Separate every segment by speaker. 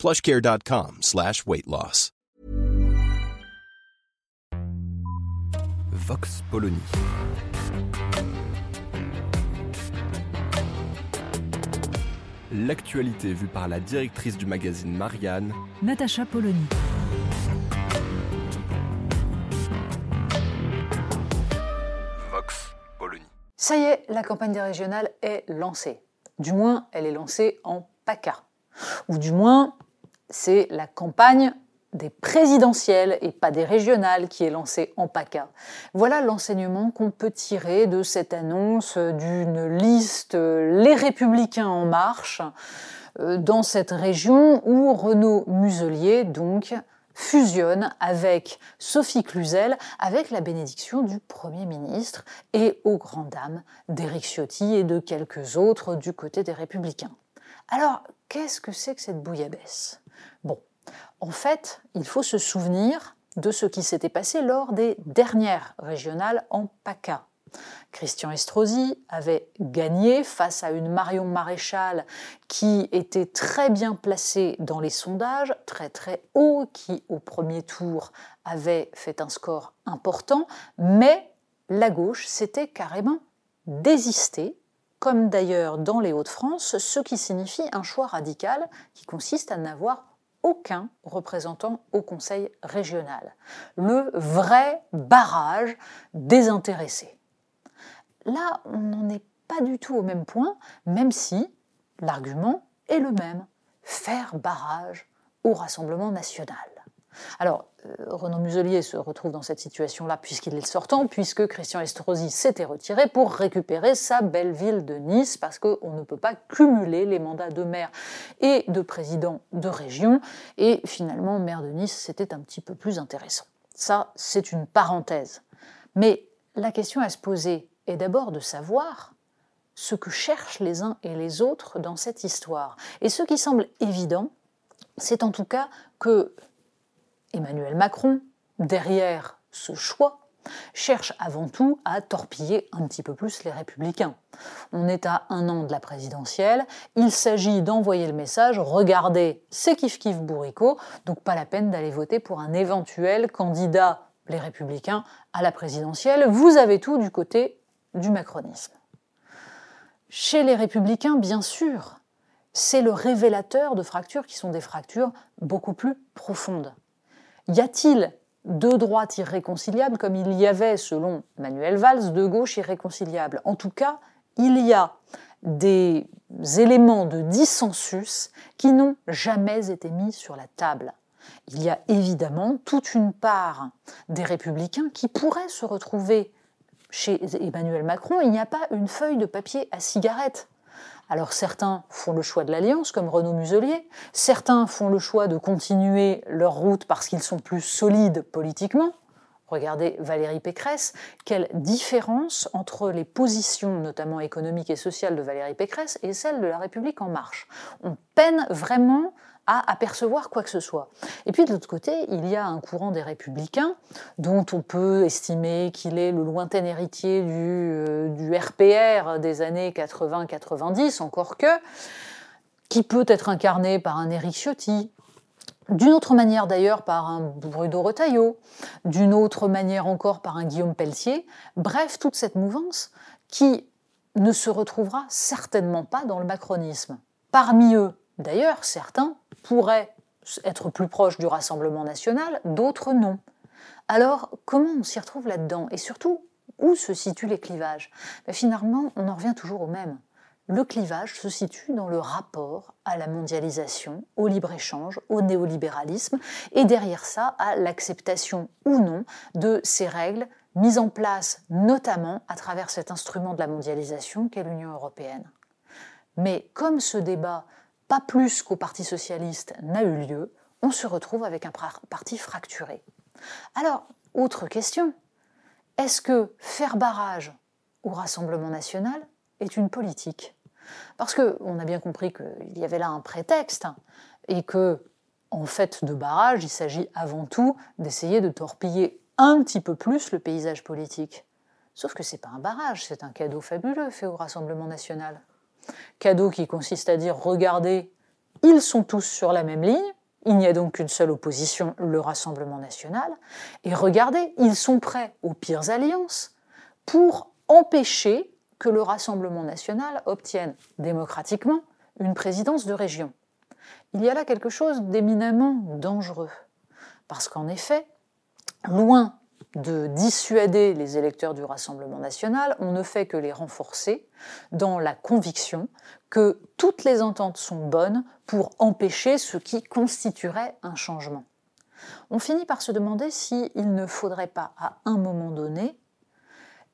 Speaker 1: plushcare.com slash weight loss.
Speaker 2: Vox Polony. L'actualité vue par la directrice du magazine Marianne,
Speaker 3: Natacha Polony.
Speaker 2: Vox Polony.
Speaker 4: Ça y est, la campagne des régionales est lancée. Du moins, elle est lancée en PACA. Ou du moins, c'est la campagne des présidentielles et pas des régionales qui est lancée en PACA. Voilà l'enseignement qu'on peut tirer de cette annonce d'une liste Les Républicains en marche euh, dans cette région où Renaud Muselier, donc, fusionne avec Sophie Cluzel, avec la bénédiction du Premier ministre et aux grandes dames d'Éric Ciotti et de quelques autres du côté des Républicains. Alors, qu'est-ce que c'est que cette bouillabaisse? Bon, en fait, il faut se souvenir de ce qui s'était passé lors des dernières régionales en PACA. Christian Estrosi avait gagné face à une Marion Maréchal qui était très bien placée dans les sondages, très très haut, qui au premier tour avait fait un score important, mais la gauche s'était carrément désistée, comme d'ailleurs dans les Hauts-de-France, ce qui signifie un choix radical qui consiste à n'avoir aucun représentant au Conseil régional. Le vrai barrage désintéressé. Là, on n'en est pas du tout au même point, même si l'argument est le même. Faire barrage au Rassemblement national. Alors, euh, Renaud Muselier se retrouve dans cette situation-là puisqu'il est sortant, puisque Christian Estrosi s'était retiré pour récupérer sa belle ville de Nice, parce qu'on ne peut pas cumuler les mandats de maire et de président de région. Et finalement, maire de Nice, c'était un petit peu plus intéressant. Ça, c'est une parenthèse. Mais la question à se poser est d'abord de savoir ce que cherchent les uns et les autres dans cette histoire. Et ce qui semble évident, c'est en tout cas que Emmanuel Macron, derrière ce choix, cherche avant tout à torpiller un petit peu plus les républicains. On est à un an de la présidentielle, il s'agit d'envoyer le message, regardez, c'est kiff kiff bourricot, donc pas la peine d'aller voter pour un éventuel candidat, les républicains, à la présidentielle, vous avez tout du côté du macronisme. Chez les républicains, bien sûr, c'est le révélateur de fractures qui sont des fractures beaucoup plus profondes. Y a-t-il deux droites irréconciliables comme il y avait, selon Manuel Valls, deux gauches irréconciliables? En tout cas, il y a des éléments de dissensus qui n'ont jamais été mis sur la table. Il y a évidemment toute une part des républicains qui pourraient se retrouver chez Emmanuel Macron. Il n'y a pas une feuille de papier à cigarette. Alors certains font le choix de l'alliance, comme Renaud Muselier, certains font le choix de continuer leur route parce qu'ils sont plus solides politiquement. Regardez Valérie Pécresse, quelle différence entre les positions, notamment économiques et sociales, de Valérie Pécresse et celles de la République en marche? On peine vraiment à apercevoir quoi que ce soit. Et puis de l'autre côté, il y a un courant des républicains dont on peut estimer qu'il est le lointain héritier du, euh, RPR des années 80-90, encore que, qui peut être incarné par un Éric Ciotti, d'une autre manière d'ailleurs par un Bruno Retailleau, d'une autre manière encore par un Guillaume Pelletier, bref, toute cette mouvance qui ne se retrouvera certainement pas dans le macronisme. Parmi eux, d'ailleurs, certains pourraient être plus proches du Rassemblement national, d'autres non. Alors, comment on s'y retrouve là-dedans? Et surtout, où se situent les clivages? Ben, Finalement, on en revient toujours au même. Le clivage se situe dans le rapport à la mondialisation, au libre-échange, au néolibéralisme, et derrière ça, à l'acceptation ou non de ces règles mises en place notamment à travers cet instrument de la mondialisation qu'est l'Union européenne. Mais comme ce débat pas plus qu'au Parti socialiste n'a eu lieu, on se retrouve avec un parti fracturé. Alors, autre question, est-ce que faire barrage au Rassemblement national est une politique? Parce qu'on a bien compris qu'il y avait là un prétexte et que, en fait de barrage, il s'agit avant tout d'essayer de torpiller un petit peu plus le paysage politique. Sauf que ce n'est pas un barrage, c'est un cadeau fabuleux fait au Rassemblement national. Cadeau qui consiste à dire regardez, ils sont tous sur la même ligne, il n'y a donc qu'une seule opposition, le Rassemblement national, et regardez, ils sont prêts aux pires alliances pour empêcher que le Rassemblement national obtienne démocratiquement une présidence de région. Il y a là quelque chose d'éminemment dangereux, parce qu'en effet, loin de dissuader les électeurs du Rassemblement national, on ne fait que les renforcer dans la conviction que toutes les ententes sont bonnes pour empêcher ce qui constituerait un changement. On finit par se demander s'il ne faudrait pas, à un moment donné,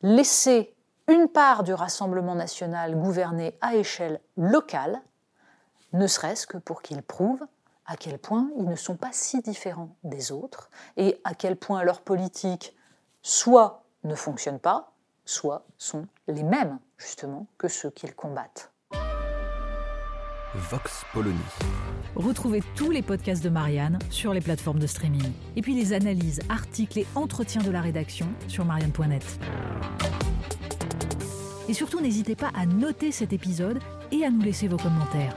Speaker 4: laisser une part du Rassemblement national gouverner à échelle locale, ne serait-ce que pour qu'il prouve à quel point ils ne sont pas si différents des autres et à quel point leur politique soit ne fonctionne pas, soit sont les mêmes, justement, que ceux qu'ils combattent.
Speaker 2: Vox Polony.
Speaker 3: Retrouvez tous les podcasts de Marianne sur les plateformes de streaming. Et puis les analyses, articles et entretiens de la rédaction sur marianne.net. Et surtout, n'hésitez pas à noter cet épisode et à nous laisser vos commentaires.